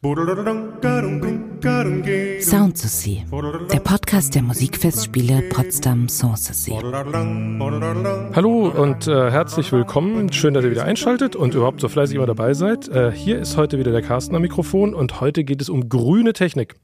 Sound der Podcast der Musikfestspiele Potsdam Sanssouci. Hallo und äh, herzlich willkommen. Schön, dass ihr wieder einschaltet und überhaupt so fleißig immer dabei seid. Äh, hier ist heute wieder der Carsten am Mikrofon und heute geht es um grüne Technik.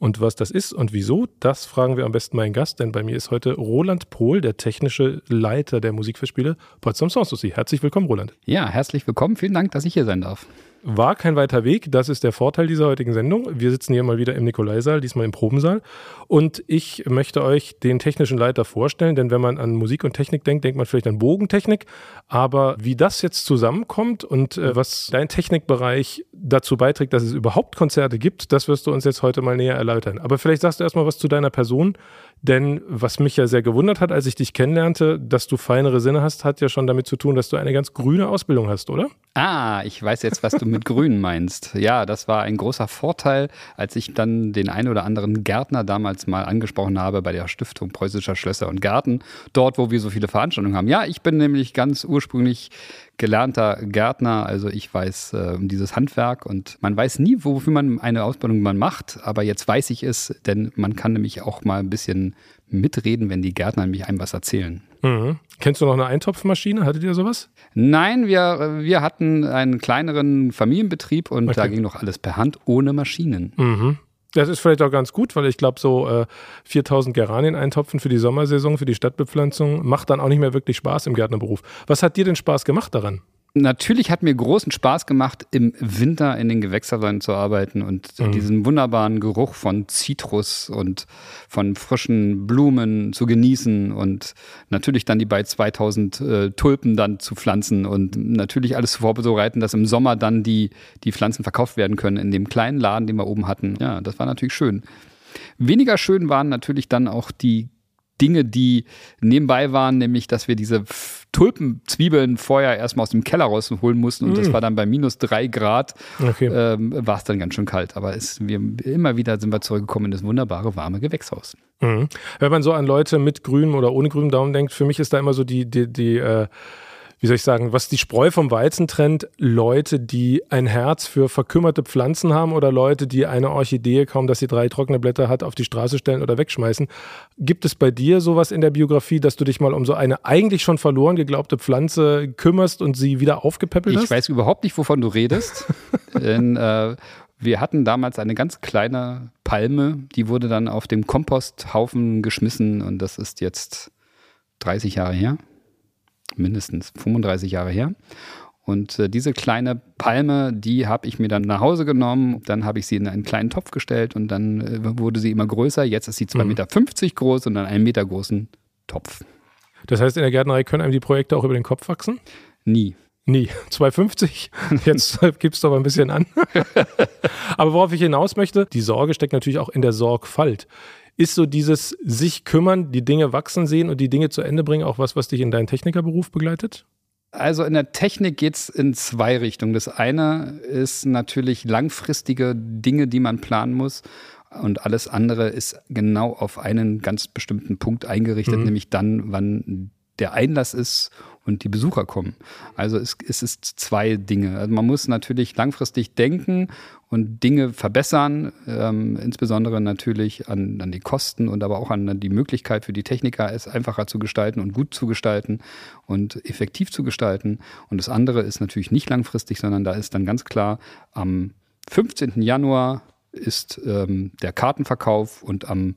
Und was das ist und wieso, das fragen wir am besten meinen Gast, denn bei mir ist heute Roland Pohl, der technische Leiter der Musikfestspiele Potsdam Sanssouci. Herzlich willkommen, Roland. Ja, herzlich willkommen. Vielen Dank, dass ich hier sein darf. War kein weiter Weg, das ist der Vorteil dieser heutigen Sendung. Wir sitzen hier mal wieder im Nikolaisaal, diesmal im Probensaal. Und ich möchte euch den technischen Leiter vorstellen, denn wenn man an Musik und Technik denkt, denkt man vielleicht an Bogentechnik. Aber wie das jetzt zusammenkommt und äh, was dein Technikbereich dazu beiträgt, dass es überhaupt Konzerte gibt, das wirst du uns jetzt heute mal näher erläutern. Aber vielleicht sagst du erstmal was zu deiner Person, denn was mich ja sehr gewundert hat, als ich dich kennenlernte, dass du feinere Sinne hast, hat ja schon damit zu tun, dass du eine ganz grüne Ausbildung hast, oder? Ah, ich weiß jetzt, was du mit grün meinst. Ja, das war ein großer Vorteil, als ich dann den einen oder anderen Gärtner damals mal angesprochen habe bei der Stiftung Preußischer Schlösser und Gärten, dort, wo wir so viele Veranstaltungen haben. Ja, ich bin nämlich ganz ursprünglich gelernter Gärtner, also ich weiß äh, um dieses Handwerk und man weiß nie, wofür man eine Ausbildung man macht, aber jetzt weiß ich es, denn man kann nämlich auch mal ein bisschen mitreden, wenn die Gärtner nämlich einem was erzählen. Mhm. Kennst du noch eine Eintopfmaschine? Hattet ihr sowas? Nein, wir, wir hatten einen kleineren Familienbetrieb und okay. da ging noch alles per Hand ohne Maschinen. Mhm. Das ist vielleicht auch ganz gut, weil ich glaube, so äh, 4000 Geranien eintopfen für die Sommersaison, für die Stadtbepflanzung, macht dann auch nicht mehr wirklich Spaß im Gärtnerberuf. Was hat dir denn Spaß gemacht daran? Natürlich hat mir großen Spaß gemacht, im Winter in den Gewächshäusern zu arbeiten und mhm. diesen wunderbaren Geruch von Zitrus und von frischen Blumen zu genießen und natürlich dann die bei 2000 äh, Tulpen dann zu pflanzen und natürlich alles vorbereiten, dass im Sommer dann die, die Pflanzen verkauft werden können in dem kleinen Laden, den wir oben hatten. Ja, das war natürlich schön. Weniger schön waren natürlich dann auch die Dinge, die nebenbei waren, nämlich, dass wir diese Tulpenzwiebeln vorher erstmal aus dem Keller rausholen mussten und mm. das war dann bei minus drei Grad, okay. ähm, war es dann ganz schön kalt. Aber es, wir, immer wieder sind wir zurückgekommen in das wunderbare, warme Gewächshaus. Mhm. Wenn man so an Leute mit grünem oder ohne grünem Daumen denkt, für mich ist da immer so die, die, die äh wie soll ich sagen, was die Spreu vom Weizen trennt, Leute, die ein Herz für verkümmerte Pflanzen haben oder Leute, die eine Orchidee, kaum dass sie drei trockene Blätter hat, auf die Straße stellen oder wegschmeißen. Gibt es bei dir sowas in der Biografie, dass du dich mal um so eine eigentlich schon verloren geglaubte Pflanze kümmerst und sie wieder aufgepäppelt hast? Ich weiß überhaupt nicht, wovon du redest. Denn, äh, wir hatten damals eine ganz kleine Palme, die wurde dann auf dem Komposthaufen geschmissen und das ist jetzt 30 Jahre her mindestens 35 Jahre her. Und äh, diese kleine Palme, die habe ich mir dann nach Hause genommen. Dann habe ich sie in einen kleinen Topf gestellt und dann äh, wurde sie immer größer. Jetzt ist sie 2,50 mhm. Meter groß und dann einen Meter großen Topf. Das heißt, in der Gärtnerei können einem die Projekte auch über den Kopf wachsen? Nie. Nie. 2,50? Jetzt gibst du aber ein bisschen an. aber worauf ich hinaus möchte, die Sorge steckt natürlich auch in der Sorgfalt. Ist so dieses sich kümmern, die Dinge wachsen sehen und die Dinge zu Ende bringen auch was, was dich in deinen Technikerberuf begleitet? Also in der Technik geht es in zwei Richtungen. Das eine ist natürlich langfristige Dinge, die man planen muss. Und alles andere ist genau auf einen ganz bestimmten Punkt eingerichtet, mhm. nämlich dann, wann der Einlass ist und die Besucher kommen. Also es, es ist zwei Dinge. Also man muss natürlich langfristig denken und Dinge verbessern, ähm, insbesondere natürlich an, an die Kosten und aber auch an die Möglichkeit für die Techniker, es einfacher zu gestalten und gut zu gestalten und effektiv zu gestalten. Und das andere ist natürlich nicht langfristig, sondern da ist dann ganz klar, am 15. Januar ist ähm, der Kartenverkauf und am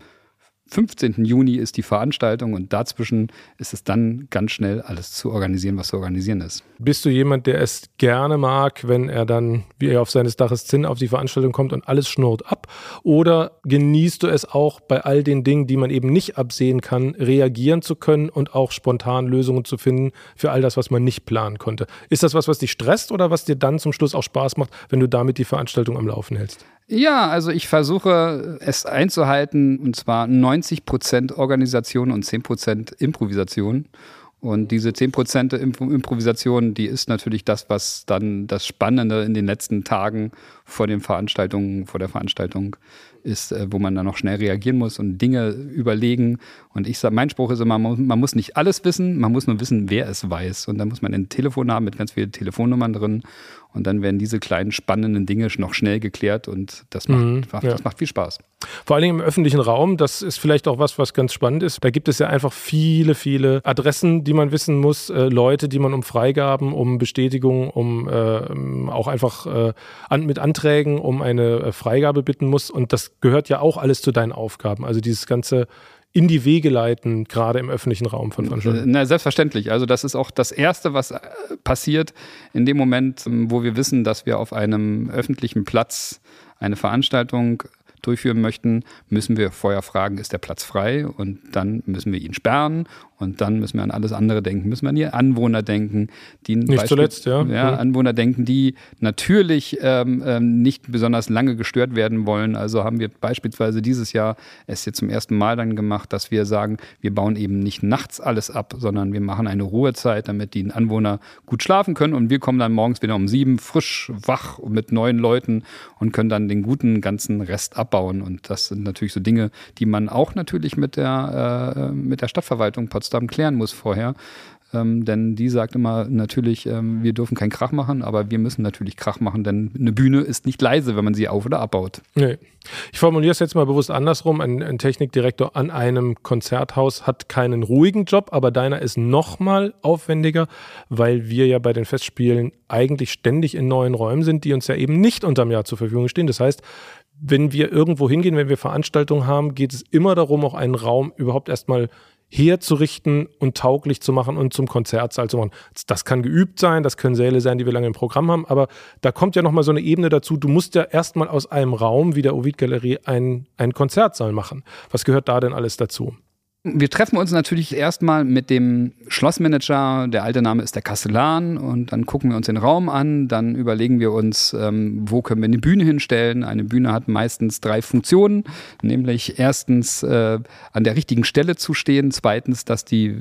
15. Juni ist die Veranstaltung und dazwischen ist es dann ganz schnell alles zu organisieren, was zu organisieren ist. Bist du jemand, der es gerne mag, wenn er dann, wie er auf seines Daches Zinn, auf die Veranstaltung kommt und alles schnurrt ab? Oder genießt du es auch bei all den Dingen, die man eben nicht absehen kann, reagieren zu können und auch spontan Lösungen zu finden für all das, was man nicht planen konnte? Ist das was, was dich stresst oder was dir dann zum Schluss auch Spaß macht, wenn du damit die Veranstaltung am Laufen hältst? Ja, also ich versuche es einzuhalten und zwar 90 Prozent Organisation und 10 Prozent Improvisation. Und diese 10 Prozent Improvisation, die ist natürlich das, was dann das Spannende in den letzten Tagen vor den Veranstaltungen, vor der Veranstaltung ist, äh, wo man dann noch schnell reagieren muss und Dinge überlegen. Und ich sage, mein Spruch ist immer, man muss nicht alles wissen, man muss nur wissen, wer es weiß. Und dann muss man ein Telefon haben mit ganz vielen Telefonnummern drin. Und dann werden diese kleinen spannenden Dinge noch schnell geklärt und das macht, mhm, macht ja. das macht viel Spaß. Vor allem im öffentlichen Raum, das ist vielleicht auch was, was ganz spannend ist. Da gibt es ja einfach viele, viele Adressen, die man wissen muss, äh, Leute, die man um Freigaben, um Bestätigung, um äh, auch einfach äh, an, mit Anträgen um eine äh, Freigabe bitten muss. Und das gehört ja auch alles zu deinen Aufgaben. Also dieses ganze in die Wege leiten, gerade im öffentlichen Raum von Veranstaltungen? Na, selbstverständlich. Also das ist auch das Erste, was äh, passiert in dem Moment, ähm, wo wir wissen, dass wir auf einem öffentlichen Platz eine Veranstaltung durchführen möchten, müssen wir vorher fragen, ist der Platz frei? Und dann müssen wir ihn sperren und dann müssen wir an alles andere denken, müssen wir an die Anwohner denken, die nicht Beispiel, zuletzt, ja. ja. Anwohner denken, die natürlich ähm, ähm, nicht besonders lange gestört werden wollen. Also haben wir beispielsweise dieses Jahr es jetzt zum ersten Mal dann gemacht, dass wir sagen, wir bauen eben nicht nachts alles ab, sondern wir machen eine Ruhezeit, damit die Anwohner gut schlafen können und wir kommen dann morgens wieder um sieben frisch wach mit neuen Leuten und können dann den guten ganzen Rest abbauen. Und das sind natürlich so Dinge, die man auch natürlich mit der, äh, mit der Stadtverwaltung Potsdam Potsdam klären muss vorher. Ähm, denn die sagt immer natürlich, ähm, wir dürfen keinen Krach machen, aber wir müssen natürlich Krach machen, denn eine Bühne ist nicht leise, wenn man sie auf- oder abbaut. Nee. Ich formuliere es jetzt mal bewusst andersrum. Ein, ein, Technikdirektor an einem Konzerthaus hat keinen ruhigen Job, aber deiner ist noch mal aufwendiger, weil wir ja bei den Festspielen eigentlich ständig in neuen Räumen sind, die uns ja eben nicht unterm Jahr zur Verfügung stehen. Das heißt, wenn wir irgendwo hingehen, wenn wir Veranstaltungen haben, geht es immer darum, auch einen Raum überhaupt erstmal herzurichten und tauglich zu machen und zum Konzertsaal zu machen. Das kann geübt sein, das können Säle sein, die wir lange im Programm haben, aber da kommt ja nochmal so eine Ebene dazu. Du musst ja erstmal aus einem Raum wie der Ovid-Galerie einen, Konzertsaal machen. Was gehört da denn alles dazu? Wir treffen uns natürlich erstmal mit dem Schlossmanager, der alte Name ist der Kastellan, und dann gucken wir uns den Raum an, dann überlegen wir uns, ähm, wo können wir eine Bühne hinstellen. Eine Bühne hat meistens drei Funktionen, nämlich erstens äh, an der richtigen Stelle zu stehen, zweitens, dass die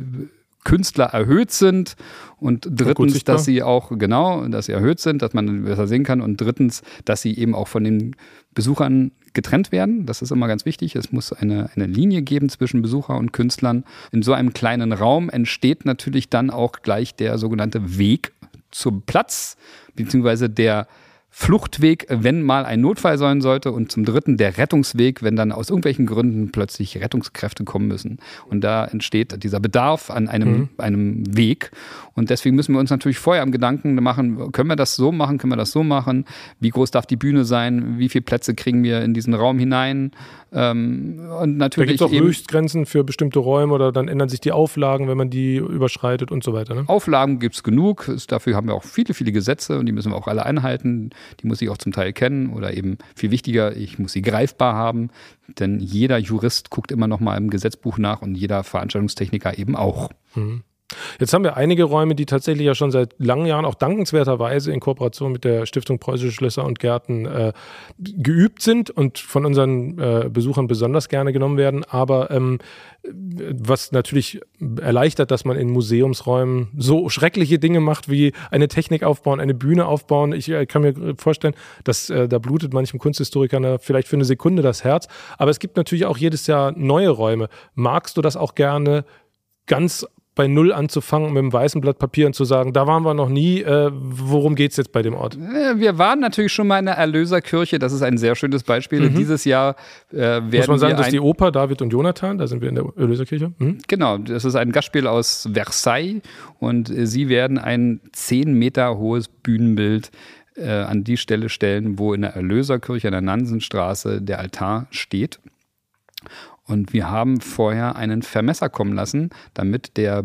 Künstler erhöht sind und drittens, dass sie auch, genau, dass sie erhöht sind, dass man besser sehen kann und drittens, dass sie eben auch von den Besuchern getrennt werden. Das ist immer ganz wichtig. Es muss eine, eine Linie geben zwischen Besucher und Künstlern. In so einem kleinen Raum entsteht natürlich dann auch gleich der sogenannte Weg zum Platz, beziehungsweise der Fluchtweg, wenn mal ein Notfall sein sollte und zum dritten der Rettungsweg, wenn dann aus irgendwelchen Gründen plötzlich Rettungskräfte kommen müssen. Und da entsteht dieser Bedarf an einem, mhm. einem Weg. Und deswegen müssen wir uns natürlich vorher am Gedanken machen, können wir das so machen, können wir das so machen? Wie groß darf die Bühne sein? Wie viele Plätze kriegen wir in diesen Raum hinein? Ähm, und natürlich da gibt es auch Höchstgrenzen für bestimmte Räume oder dann ändern sich die Auflagen, wenn man die überschreitet und so weiter. Ne? Auflagen gibt es genug. Dafür haben wir auch viele, viele Gesetze und die müssen wir auch alle einhalten. Die muss ich auch zum Teil kennen oder eben viel wichtiger, ich muss sie greifbar haben. Denn jeder Jurist guckt immer noch mal im Gesetzbuch nach und jeder Veranstaltungstechniker eben auch. Mhm. Jetzt haben wir einige Räume, die tatsächlich ja schon seit langen Jahren auch dankenswerterweise in Kooperation mit der Stiftung Preußische Schlösser und Gärten äh, geübt sind und von unseren äh, Besuchern besonders gerne genommen werden. Aber ähm, was natürlich erleichtert, dass man in Museumsräumen so schreckliche Dinge macht, wie eine Technik aufbauen, eine Bühne aufbauen. Ich äh, kann mir vorstellen, dass äh, da blutet manchem Kunsthistoriker vielleicht für eine Sekunde das Herz. Aber es gibt natürlich auch jedes Jahr neue Räume. Magst du das auch gerne ganz bei Null anzufangen mit einem weißen Blatt Papier und zu sagen, da waren wir noch nie, äh, worum geht es jetzt bei dem Ort? Wir waren natürlich schon mal in der Erlöserkirche, das ist ein sehr schönes Beispiel. Mhm. Dieses Jahr äh, werden Muss man sagen, das ist die Oper David und Jonathan, da sind wir in der Erlöserkirche. Mhm. Genau, das ist ein Gastspiel aus Versailles und äh, sie werden ein zehn Meter hohes Bühnenbild äh, an die Stelle stellen, wo in der Erlöserkirche in der Nansenstraße der Altar steht. Und wir haben vorher einen Vermesser kommen lassen, damit der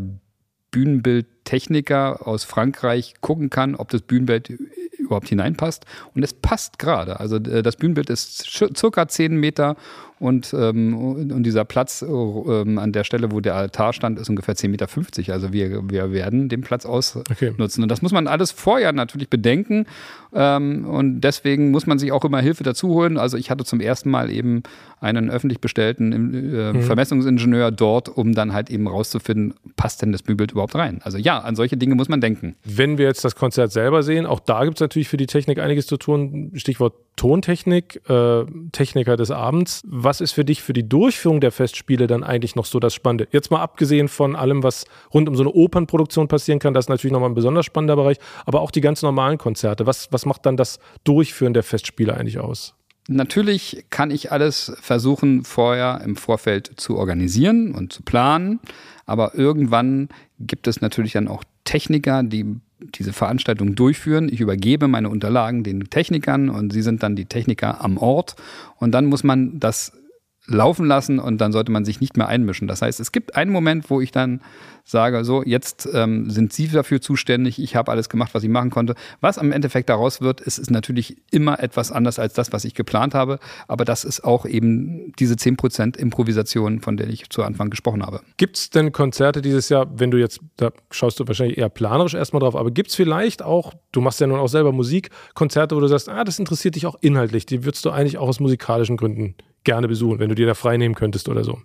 Bühnenbildtechniker aus Frankreich gucken kann, ob das Bühnenbild überhaupt hineinpasst. Und es passt gerade. Also äh, das Bühnenbild ist circa 10 Meter und, ähm, und dieser Platz ähm, an der Stelle, wo der Altar stand, ist ungefähr 10,50 Meter. Also wir, wir werden den Platz ausnutzen. Okay. Und das muss man alles vorher natürlich bedenken. Ähm, und deswegen muss man sich auch immer Hilfe dazu holen. Also ich hatte zum ersten Mal eben einen öffentlich bestellten äh, mhm. Vermessungsingenieur dort, um dann halt eben rauszufinden, passt denn das Bühnenbild überhaupt rein? Also ja, an solche Dinge muss man denken. Wenn wir jetzt das Konzert selber sehen, auch da gibt es natürlich für die Technik einiges zu tun. Stichwort Tontechnik, äh, Techniker des Abends. Was ist für dich für die Durchführung der Festspiele dann eigentlich noch so das Spannende? Jetzt mal abgesehen von allem, was rund um so eine Opernproduktion passieren kann, das ist natürlich nochmal ein besonders spannender Bereich, aber auch die ganz normalen Konzerte. Was, was macht dann das Durchführen der Festspiele eigentlich aus? Natürlich kann ich alles versuchen, vorher im Vorfeld zu organisieren und zu planen, aber irgendwann gibt es natürlich dann auch Techniker, die diese Veranstaltung durchführen. Ich übergebe meine Unterlagen den Technikern und sie sind dann die Techniker am Ort. Und dann muss man das laufen lassen und dann sollte man sich nicht mehr einmischen. Das heißt, es gibt einen Moment, wo ich dann sage, so, jetzt ähm, sind Sie dafür zuständig, ich habe alles gemacht, was ich machen konnte. Was am Endeffekt daraus wird, ist, ist natürlich immer etwas anders als das, was ich geplant habe, aber das ist auch eben diese 10% Improvisation, von der ich zu Anfang gesprochen habe. Gibt es denn Konzerte dieses Jahr, wenn du jetzt, da schaust du wahrscheinlich eher planerisch erstmal drauf, aber gibt es vielleicht auch, du machst ja nun auch selber Musik, Konzerte, wo du sagst, ah, das interessiert dich auch inhaltlich, die würdest du eigentlich auch aus musikalischen Gründen gerne besuchen, wenn du dir da frei nehmen könntest oder so?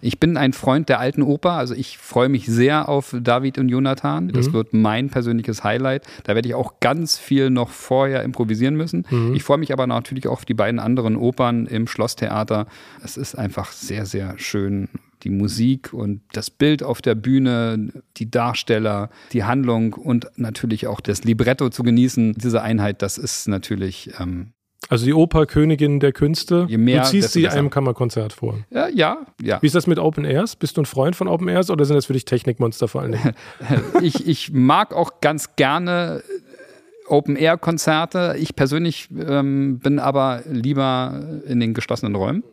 Ich bin ein Freund der alten Oper, also ich freue mich sehr auf David und Jonathan. Das mhm. wird mein persönliches Highlight. Da werde ich auch ganz viel noch vorher improvisieren müssen. Mhm. Ich freue mich aber natürlich auch auf die beiden anderen Opern im Schlosstheater. Es ist einfach sehr, sehr schön die Musik und das Bild auf der Bühne, die Darsteller, die Handlung und natürlich auch das Libretto zu genießen. Diese Einheit, das ist natürlich ähm, also die Oper Königin der Künste. Je mehr, du ziehst sie besser. einem Kammerkonzert vor. Ja, ja, ja. Wie ist das mit Open Airs? Bist du ein Freund von Open Airs oder sind das für dich Technikmonster vor allen Dingen? ich, ich mag auch ganz gerne Open Air Konzerte. Ich persönlich ähm, bin aber lieber in den geschlossenen Räumen.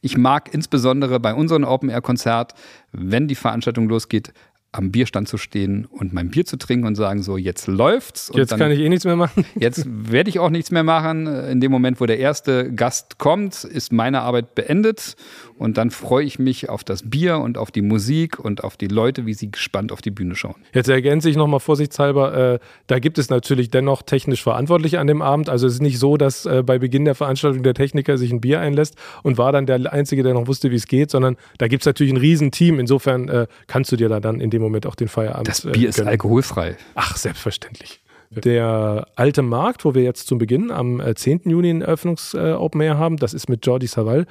Ich mag insbesondere bei unserem Open Air Konzert, wenn die Veranstaltung losgeht, am Bierstand zu stehen und mein Bier zu trinken und sagen, so, jetzt läuft's. Jetzt dann, kann ich eh nichts mehr machen. Jetzt werde ich auch nichts mehr machen. In dem Moment, wo der erste Gast kommt, ist meine Arbeit beendet und dann freue ich mich auf das Bier und auf die Musik und auf die Leute, wie sie gespannt auf die Bühne schauen. Jetzt ergänze ich nochmal vorsichtshalber, äh, da gibt es natürlich dennoch technisch Verantwortliche an dem Abend. Also es ist nicht so, dass äh, bei Beginn der Veranstaltung der Techniker sich ein Bier einlässt und war dann der Einzige, der noch wusste, wie es geht, sondern da gibt es natürlich ein Riesenteam. Insofern äh, kannst du dir da dann in dem dem Moment auch den Feierabend. Das Bier äh, ist alkoholfrei. Ach, selbstverständlich. Der alte Markt, wo wir jetzt zum Beginn am 10. Äh, Juni ein Eröffnungs-Open äh, Air haben, das ist mit Jordi Savall.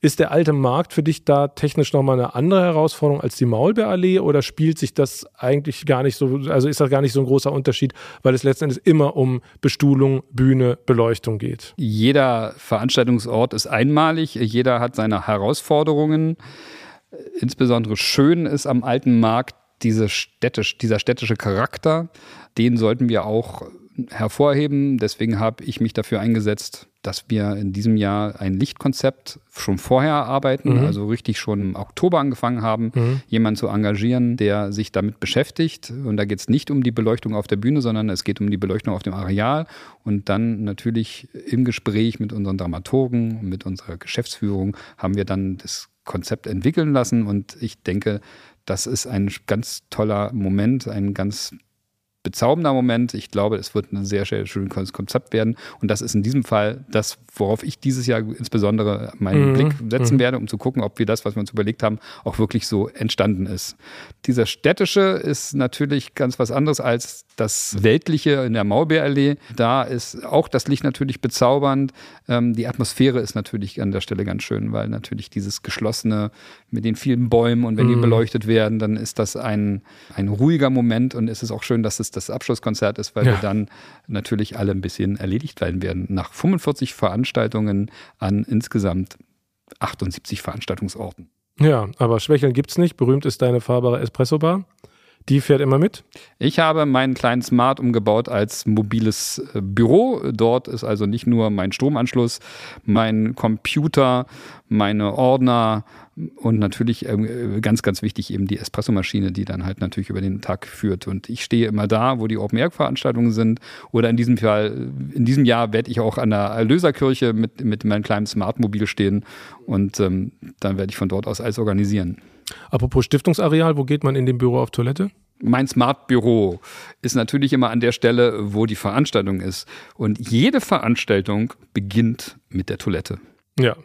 Ist der alte Markt für dich da technisch nochmal eine andere Herausforderung als die Maulbeerallee oder spielt sich das eigentlich gar nicht so, also ist das gar nicht so ein großer Unterschied, weil es letzten Endes immer um Bestuhlung, Bühne, Beleuchtung geht? Jeder Veranstaltungsort ist einmalig, jeder hat seine Herausforderungen. Insbesondere schön ist am alten Markt diese städtisch, dieser städtische Charakter, den sollten wir auch hervorheben. Deswegen habe ich mich dafür eingesetzt, dass wir in diesem Jahr ein Lichtkonzept schon vorher arbeiten, mhm. also richtig schon im Oktober angefangen haben, mhm. jemanden zu engagieren, der sich damit beschäftigt. Und da geht es nicht um die Beleuchtung auf der Bühne, sondern es geht um die Beleuchtung auf dem Areal. Und dann natürlich im Gespräch mit unseren Dramaturgen, mit unserer Geschäftsführung haben wir dann das Konzept entwickeln lassen. Und ich denke, das ist ein ganz toller Moment, ein ganz bezaubernder Moment. Ich glaube, es wird ein sehr, sehr schönes Konzept werden. Und das ist in diesem Fall das, worauf ich dieses Jahr insbesondere meinen mhm. Blick setzen mhm. werde, um zu gucken, ob wir das, was wir uns überlegt haben, auch wirklich so entstanden ist. Dieser städtische ist natürlich ganz was anderes als das weltliche in der Maulbeerallee. Da ist auch das Licht natürlich bezaubernd. Ähm, die Atmosphäre ist natürlich an der Stelle ganz schön, weil natürlich dieses geschlossene mit den vielen Bäumen und wenn mhm. die beleuchtet werden, dann ist das ein, ein ruhiger Moment und es ist auch schön, dass es das Abschlusskonzert ist, weil ja. wir dann natürlich alle ein bisschen erledigt werden werden. Nach 45 Veranstaltungen an insgesamt 78 Veranstaltungsorten. Ja, aber Schwächeln gibt es nicht. Berühmt ist deine fahrbare Espresso-Bar. Die fährt immer mit? Ich habe meinen kleinen Smart umgebaut als mobiles äh, Büro. Dort ist also nicht nur mein Stromanschluss, mein Computer, meine Ordner und natürlich äh, ganz, ganz wichtig eben die Espressomaschine, die dann halt natürlich über den Tag führt. Und ich stehe immer da, wo die Open-Air-Veranstaltungen sind. Oder in diesem Fall, in diesem Jahr werde ich auch an der Erlöserkirche mit, mit meinem kleinen Smart-Mobil stehen und ähm, dann werde ich von dort aus alles organisieren. Apropos Stiftungsareal, wo geht man in dem Büro auf Toilette? Mein Smart Büro ist natürlich immer an der Stelle, wo die Veranstaltung ist. Und jede Veranstaltung beginnt mit der Toilette. Ja,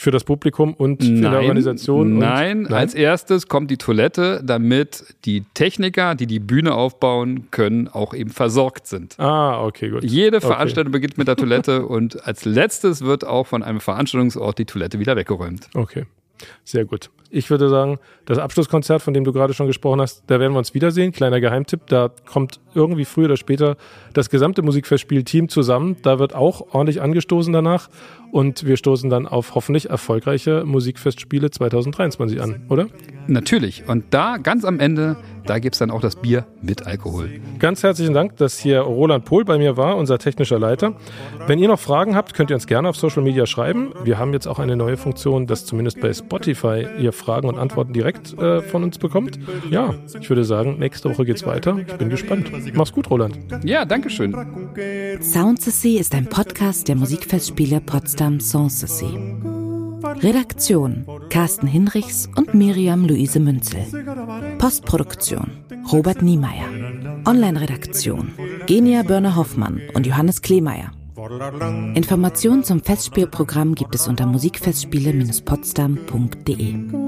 für das Publikum und für nein, die Organisation? Nein, nein, als erstes kommt die Toilette, damit die Techniker, die die Bühne aufbauen können, auch eben versorgt sind. Ah, okay, gut. Jede okay. Veranstaltung beginnt mit der Toilette und als letztes wird auch von einem Veranstaltungsort die Toilette wieder weggeräumt. Okay. Sehr gut. Ich würde sagen, das Abschlusskonzert, von dem du gerade schon gesprochen hast, da werden wir uns wiedersehen. Kleiner Geheimtipp, da kommt irgendwie früher oder später das gesamte Musikfestspiel-Team zusammen. Da wird auch ordentlich angestoßen danach und wir stoßen dann auf hoffentlich erfolgreiche Musikfestspiele 2023 an, oder? Natürlich. Und da ganz am Ende, da gibt es dann auch das Bier mit Alkohol. Ganz herzlichen Dank, dass hier Roland Pohl bei mir war, unser technischer Leiter. Wenn ihr noch Fragen habt, könnt ihr uns gerne auf Social Media schreiben. Wir haben jetzt auch eine neue Funktion, dass zumindest bei Spotify ihr Fragen und Antworten direkt äh, von uns bekommt. Ja, ich würde sagen, nächste Woche geht's weiter. Ich bin gespannt. Mach's gut, Roland. Ja, danke schön. Soundsessy ist ein Podcast der Musikfestspiele Potsdam Sanssouci. Redaktion Carsten Hinrichs und Miriam Luise Münzel. Postproduktion Robert Niemeyer. Online-Redaktion Genia Börner-Hoffmann und Johannes Kleemeyer. Informationen zum Festspielprogramm gibt es unter musikfestspiele-potsdam.de.